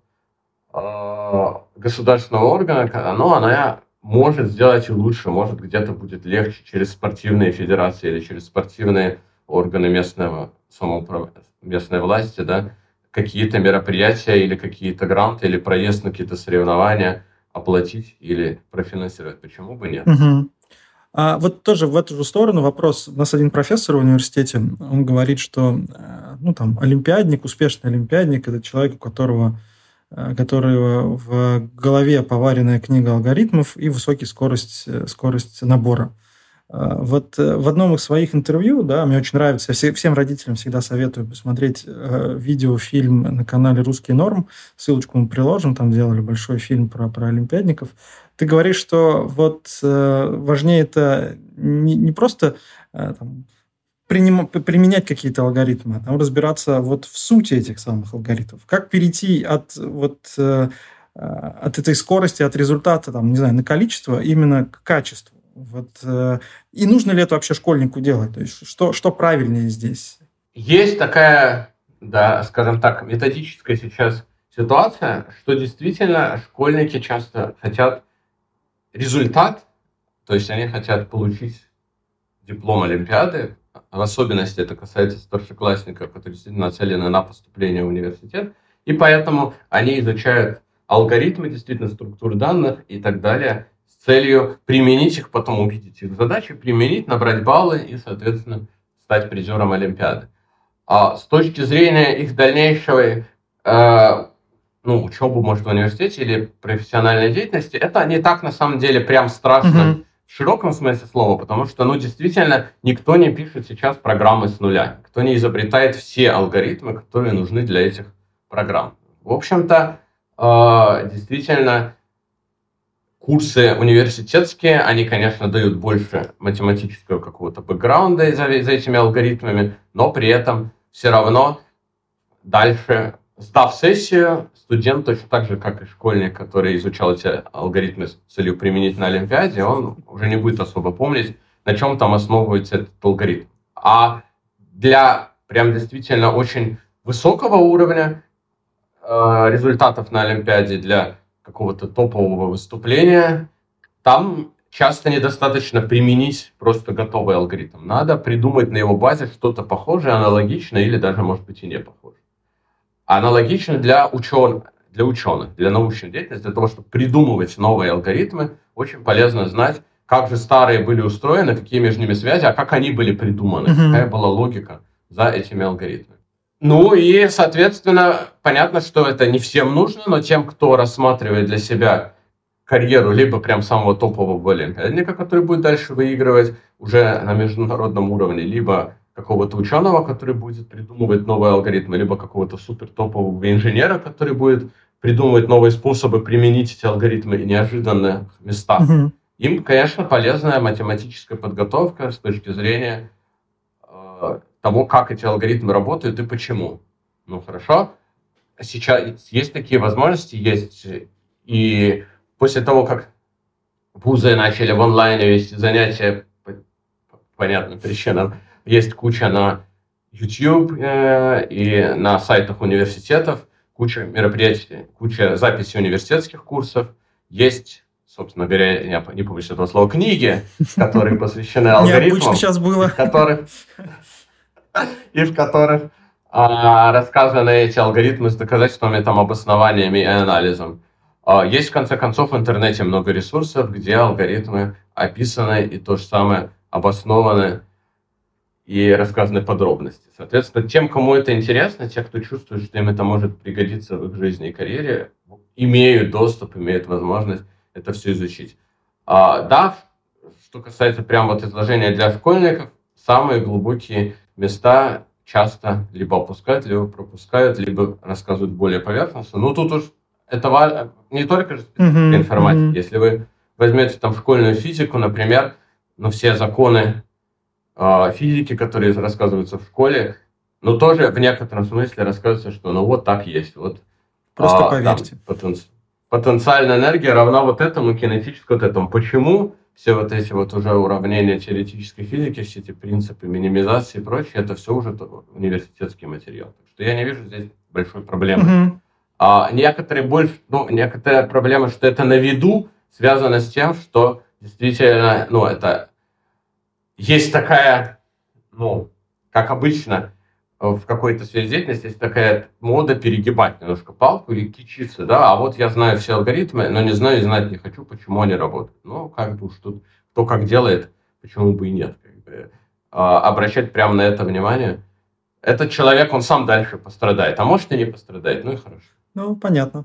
а, государственного органа, оно, она может сделать и лучше, может где-то будет легче через спортивные федерации или через спортивные органы местного самоуправления, местной власти, да, какие-то мероприятия или какие-то гранты или проезд на какие-то соревнования оплатить или профинансировать. Почему бы нет? Угу. А вот тоже в эту же сторону вопрос. У нас один профессор в университете, он говорит, что э, ну, там, олимпиадник, успешный олимпиадник – это человек, у которого которого в голове поваренная книга алгоритмов и высокая скорость, э, скорость набора. Э, вот в одном из своих интервью, да, мне очень нравится, я всем родителям всегда советую посмотреть видеофильм на канале «Русский норм», ссылочку мы приложим, там делали большой фильм про, про олимпиадников. Ты говоришь, что вот важнее это не, не просто там, приним, применять какие-то алгоритмы, а там разбираться вот в сути этих самых алгоритмов. Как перейти от вот э, от этой скорости, от результата, там, не знаю, на количество, именно к качеству. Вот, э, и нужно ли это вообще школьнику делать? То есть что, что правильнее здесь? Есть такая, да, скажем так, методическая сейчас ситуация, что действительно школьники часто хотят результат, то есть они хотят получить диплом Олимпиады, в особенности это касается старшеклассников, которые действительно нацелены на поступление в университет, и поэтому они изучают алгоритмы, действительно структуры данных и так далее, с целью применить их, потом увидеть их задачи, применить, набрать баллы и, соответственно, стать призером Олимпиады. А с точки зрения их дальнейшего э, ну, учебы, может, в университете или профессиональной деятельности, это не так на самом деле прям страшно. Mm-hmm в широком смысле слова, потому что, ну, действительно, никто не пишет сейчас программы с нуля, кто не изобретает все алгоритмы, которые нужны для этих программ. В общем-то, э, действительно, курсы университетские, они, конечно, дают больше математического какого-то бэкграунда за, за этими алгоритмами, но при этом все равно дальше Сдав сессию, студент точно так же, как и школьник, который изучал эти алгоритмы с целью применить на Олимпиаде, он уже не будет особо помнить, на чем там основывается этот алгоритм. А для прям действительно очень высокого уровня э, результатов на Олимпиаде, для какого-то топового выступления, там часто недостаточно применить просто готовый алгоритм. Надо придумать на его базе что-то похожее, аналогичное или даже, может быть, и не похожее. Аналогично для ученых, для ученых, для научной деятельности, для того, чтобы придумывать новые алгоритмы, очень полезно знать, как же старые были устроены, какие между ними связи, а как они были придуманы, mm-hmm. какая была логика за этими алгоритмами. Ну и, соответственно, понятно, что это не всем нужно, но тем, кто рассматривает для себя карьеру либо прям самого топового олимпиадника, который будет дальше выигрывать уже на международном уровне, либо какого-то ученого, который будет придумывать новые алгоритмы, либо какого-то супер топового инженера, который будет придумывать новые способы применить эти алгоритмы в неожиданных местах. Mm-hmm. Им, конечно, полезная математическая подготовка с точки зрения э, того, как эти алгоритмы работают и почему. Ну, хорошо. Сейчас есть такие возможности, есть. И после того, как вузы начали в онлайне вести занятия по понятным причинам, есть куча на YouTube э, и на сайтах университетов, куча мероприятий, куча записей университетских курсов. Есть, собственно говоря, я не помню этого слова, книги, которые посвящены алгоритмам. сейчас было. Которых, и в которых а, рассказаны эти алгоритмы с доказательствами, там, обоснованиями и анализом. А, есть, в конце концов, в интернете много ресурсов, где алгоритмы описаны и то же самое обоснованы и рассказаны подробности. Соответственно, тем, кому это интересно, те, кто чувствует, что им это может пригодиться в их жизни и карьере, имеют доступ, имеют возможность это все изучить. А, да, что касается прямо вот изложения для школьников, самые глубокие места часто либо опускают, либо пропускают, либо рассказывают более поверхностно. Ну, тут уж это не только же mm-hmm. информатика. Mm-hmm. Если вы возьмете там школьную физику, например, ну, все законы физики, которые рассказываются в школе, но тоже в некотором смысле рассказывается, что ну вот так есть. Вот, Просто а, поверьте. Там, потен, потенциальная энергия равна вот этому, кинетическому вот этому. Почему все вот эти вот уже уравнения теоретической физики, все эти принципы минимизации и прочее, это все уже университетский материал. Так что я не вижу здесь большой проблемы. Mm-hmm. А некоторые больше, ну, некоторая проблема, что это на виду связано с тем, что действительно, ну, это есть такая, ну, как обычно в какой-то сфере деятельности, есть такая мода перегибать немножко палку и кичиться, да, а вот я знаю все алгоритмы, но не знаю и знать не хочу, почему они работают. Ну, как бы уж тут кто как делает, почему бы и нет. Как бы. а, обращать прямо на это внимание. Этот человек, он сам дальше пострадает, а может и не пострадает, ну и хорошо. Ну, понятно.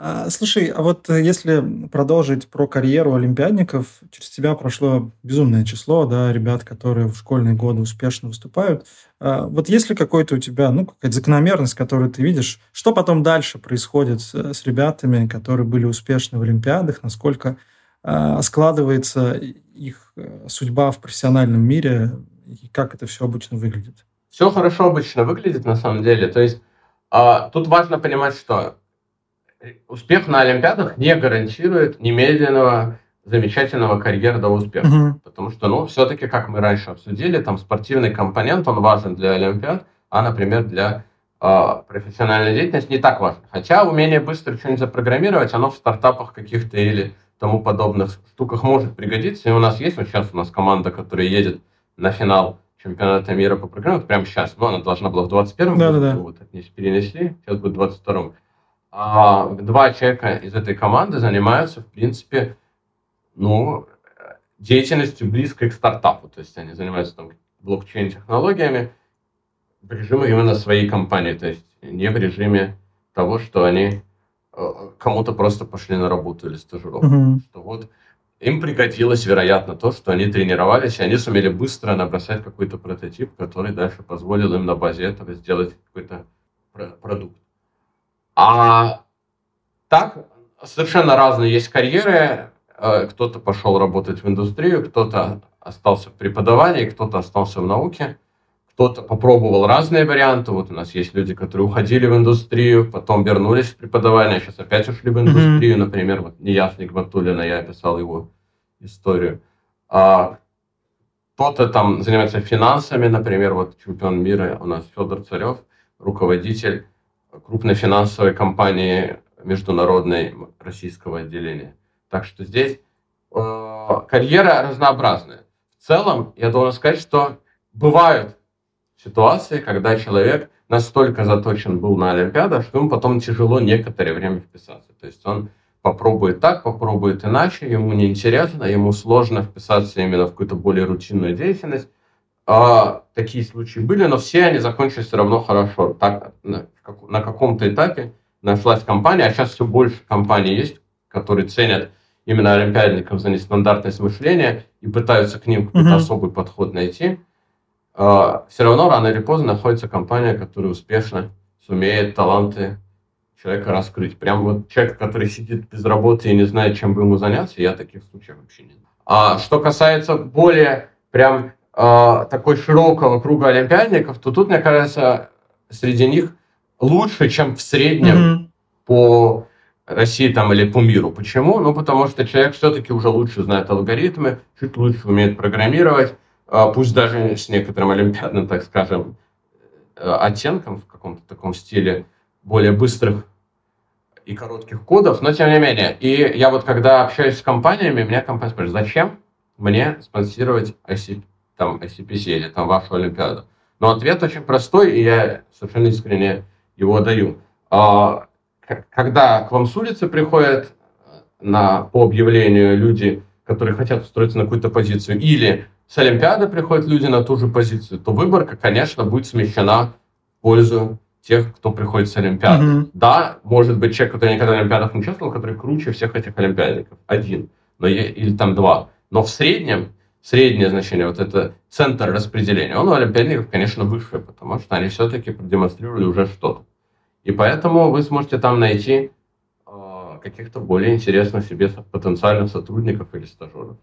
А, слушай, а вот э, если продолжить про карьеру олимпиадников, через тебя прошло безумное число, да, ребят, которые в школьные годы успешно выступают. А, вот есть ли какой-то у тебя, ну, какая-то закономерность, которую ты видишь, что потом дальше происходит с, ребятами, которые были успешны в олимпиадах, насколько а, складывается их э, судьба в профессиональном мире, и как это все обычно выглядит? Все хорошо обычно выглядит на самом деле. То есть тут важно понимать, что успех на Олимпиадах не гарантирует немедленного замечательного карьерного успеха. Угу. Потому что, ну, все-таки, как мы раньше обсудили, там спортивный компонент, он важен для Олимпиад, а, например, для э, профессиональной деятельности не так важен. Хотя умение быстро что-нибудь запрограммировать, оно в стартапах каких-то или тому подобных штуках может пригодиться. И у нас есть, вот сейчас у нас команда, которая едет на финал чемпионата мира по программированию, прямо сейчас, ну, она должна была в 21-м да, году, да, да. вот, перенесли, сейчас будет в 22-м а два человека из этой команды занимаются, в принципе, ну, деятельностью близкой к стартапу. То есть они занимаются там блокчейн-технологиями в режиме именно своей компании. То есть не в режиме того, что они э, кому-то просто пошли на работу или стажировку. Mm-hmm. Что вот им пригодилось, вероятно, то, что они тренировались, и они сумели быстро набросать какой-то прототип, который дальше позволил им на базе этого сделать какой-то продукт. А так, совершенно разные есть карьеры. Э, кто-то пошел работать в индустрию, кто-то остался в преподавании, кто-то остался в науке, кто-то попробовал разные варианты. Вот у нас есть люди, которые уходили в индустрию, потом вернулись в преподавание, сейчас опять ушли в индустрию. Mm-hmm. Например, вот Неясник Батулина, я описал его историю. А кто-то там занимается финансами, например, вот чемпион мира у нас Федор Царев, руководитель крупной финансовой компании международной российского отделения. Так что здесь э, карьера разнообразная. В целом, я должен сказать, что бывают ситуации, когда человек настолько заточен был на Олимпиадах, что ему потом тяжело некоторое время вписаться. То есть он попробует так, попробует иначе, ему неинтересно, ему сложно вписаться именно в какую-то более рутинную деятельность. А, такие случаи были, но все они закончились все равно хорошо. Так, на, на каком-то этапе нашлась компания, а сейчас все больше компаний есть, которые ценят именно олимпиадников за нестандартность мышления и пытаются к ним какой-то mm-hmm. особый подход найти. А, все равно рано или поздно находится компания, которая успешно сумеет таланты человека раскрыть. Прям вот человек, который сидит без работы и не знает, чем бы ему заняться, я таких случаев вообще не знаю. А что касается более прям такой широкого круга олимпиадников, то тут, мне кажется, среди них лучше, чем в среднем mm-hmm. по России там или по миру. Почему? Ну, потому что человек все-таки уже лучше знает алгоритмы, чуть лучше умеет программировать, э, пусть даже с некоторым олимпиадным, так скажем, э, оттенком в каком-то таком стиле более быстрых и коротких кодов, но тем не менее. И я вот когда общаюсь с компаниями, меня компания спрашивает, зачем мне спонсировать ICP? Там ICPC или там вашу Олимпиаду. Но ответ очень простой, и я совершенно искренне его даю. А, когда к вам с улицы приходят э, на, по объявлению люди, которые хотят устроиться на какую-то позицию, или с Олимпиады приходят люди на ту же позицию, то выборка, конечно, будет смещена в пользу тех, кто приходит с Олимпиады. Mm-hmm. Да, может быть человек, который никогда в Олимпиадах не участвовал, который круче всех этих олимпиадников. Один. Но, или там два. Но в среднем среднее значение, вот это центр распределения, он у олимпиадников, конечно, выше, потому что они все-таки продемонстрировали уже что-то. И поэтому вы сможете там найти э, каких-то более интересных себе потенциальных сотрудников или стажеров.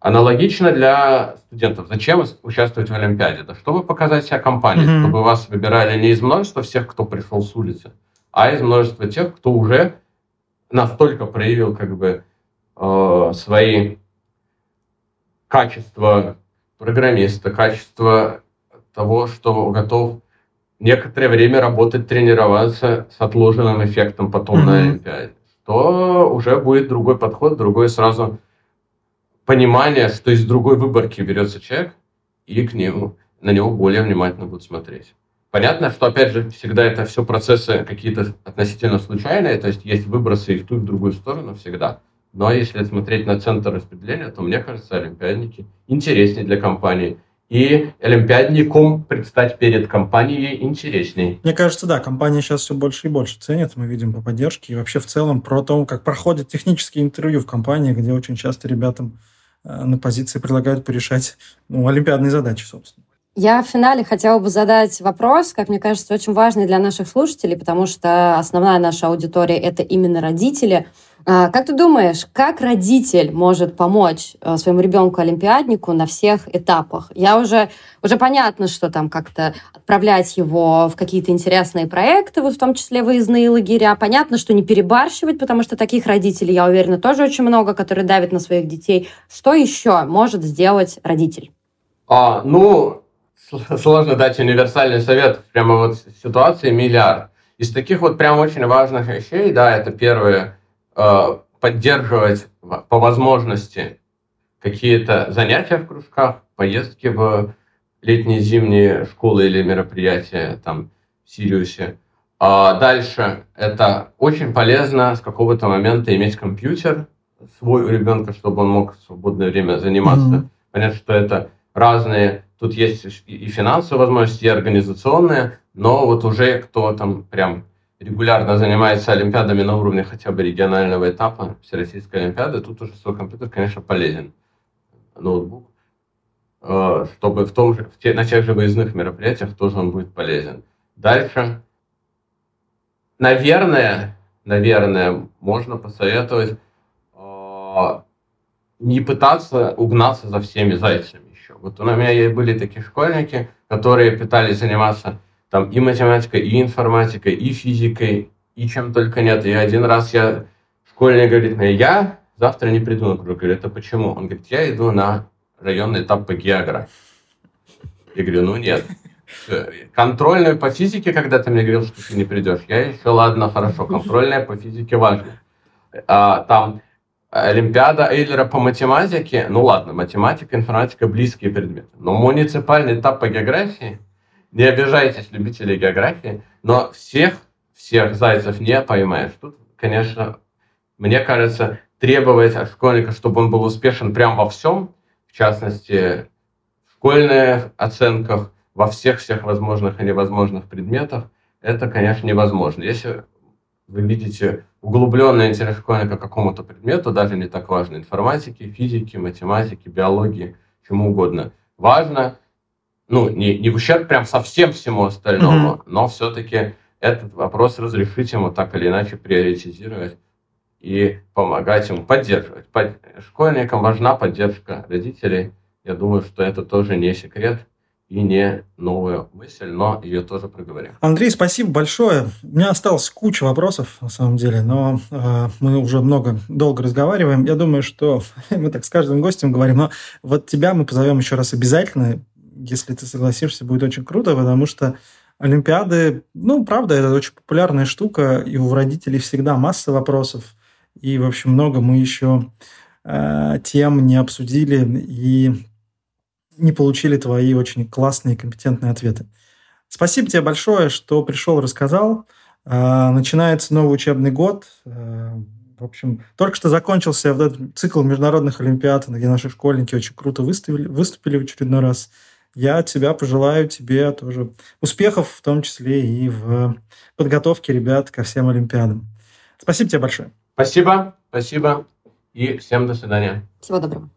Аналогично для студентов. Зачем участвовать в Олимпиаде? Да чтобы показать себя компании, mm-hmm. чтобы вас выбирали не из множества всех, кто пришел с улицы, а из множества тех, кто уже настолько проявил как бы э, свои качество программиста, качество того, что готов некоторое время работать, тренироваться с отложенным эффектом потом mm-hmm. на Олимпиаде, то уже будет другой подход, другое сразу понимание, что из другой выборки берется человек, и к нему, на него более внимательно будут смотреть. Понятно, что, опять же, всегда это все процессы какие-то относительно случайные, то есть есть выбросы и в ту, и в другую сторону всегда. Но если смотреть на центр распределения, то мне кажется, олимпиадники интереснее для компании. и олимпиадникам предстать перед компанией интересней. Мне кажется, да, компания сейчас все больше и больше ценит, мы видим по поддержке, и вообще в целом про то, как проходят технические интервью в компании, где очень часто ребятам э, на позиции предлагают порешать ну, олимпиадные задачи, собственно. Я в финале хотела бы задать вопрос, как мне кажется, очень важный для наших слушателей, потому что основная наша аудитория — это именно родители. А, как ты думаешь, как родитель может помочь э, своему ребенку-олимпиаднику на всех этапах? Я уже, уже понятно, что там как-то отправлять его в какие-то интересные проекты, вот в том числе выездные лагеря. Понятно, что не перебарщивать, потому что таких родителей, я уверена, тоже очень много, которые давят на своих детей. Что еще может сделать родитель? А, ну, сложно дать универсальный совет прямо вот ситуации миллиард. Из таких вот прям очень важных вещей, да, это первое, поддерживать по возможности какие-то занятия в кружках, поездки в летние, зимние школы или мероприятия там в Сириусе. А дальше это очень полезно с какого-то момента иметь компьютер свой у ребенка, чтобы он мог в свободное время заниматься. Mm-hmm. Понятно, что это разные Тут есть и финансовые возможности, и организационные, но вот уже кто там прям регулярно занимается олимпиадами на уровне хотя бы регионального этапа Всероссийской Олимпиады, тут уже свой компьютер, конечно, полезен. Ноутбук. Э, чтобы в том же, в те, на тех же выездных мероприятиях тоже он будет полезен. Дальше. Наверное, наверное, можно посоветовать э, не пытаться угнаться за всеми зайцами вот у меня были такие школьники, которые пытались заниматься там и математикой, и информатикой, и физикой, и чем только нет. И один раз я, школьник говорит мне, я завтра не приду на круг. Говорю, это почему? Он говорит, я иду на районный этап по географии. Я говорю, ну нет. Контрольную по физике, когда ты мне говорил, что ты не придешь, я еще, ладно, хорошо, контрольная по физике важно. А, там Олимпиада Эйлера по математике, ну ладно, математика, информатика близкие предметы. Но муниципальный этап по географии, не обижайтесь, любители географии, но всех, всех зайцев не поймаешь. Тут, конечно, мне кажется, требовать от школьника, чтобы он был успешен прям во всем, в частности, в школьных оценках, во всех-всех возможных и невозможных предметах, это, конечно, невозможно. Если вы видите углубленный интерес школьника к какому-то предмету, даже не так важно, информатике, физике, математике, биологии, чему угодно. Важно, ну, не, не в ущерб прям совсем всему остальному, mm-hmm. но все-таки этот вопрос разрешить ему так или иначе приоритизировать и помогать ему, поддерживать. Под... Школьникам важна поддержка родителей. Я думаю, что это тоже не секрет и не новую мысль, но ее тоже проговорим. Андрей, спасибо большое. У меня осталось куча вопросов, на самом деле, но э, мы уже много, долго разговариваем. Я думаю, что мы так с каждым гостем говорим, но вот тебя мы позовем еще раз обязательно, если ты согласишься, будет очень круто, потому что Олимпиады, ну, правда, это очень популярная штука, и у родителей всегда масса вопросов, и, в общем, много мы еще э, тем не обсудили, и не получили твои очень классные и компетентные ответы. Спасибо тебе большое, что пришел, рассказал. А, начинается новый учебный год. А, в общем, только что закончился вот этот цикл международных олимпиад, где наши школьники очень круто выступили, выступили в очередной раз. Я от тебя пожелаю тебе тоже успехов, в том числе и в подготовке ребят ко всем олимпиадам. Спасибо тебе большое. Спасибо, спасибо и всем до свидания. Всего доброго.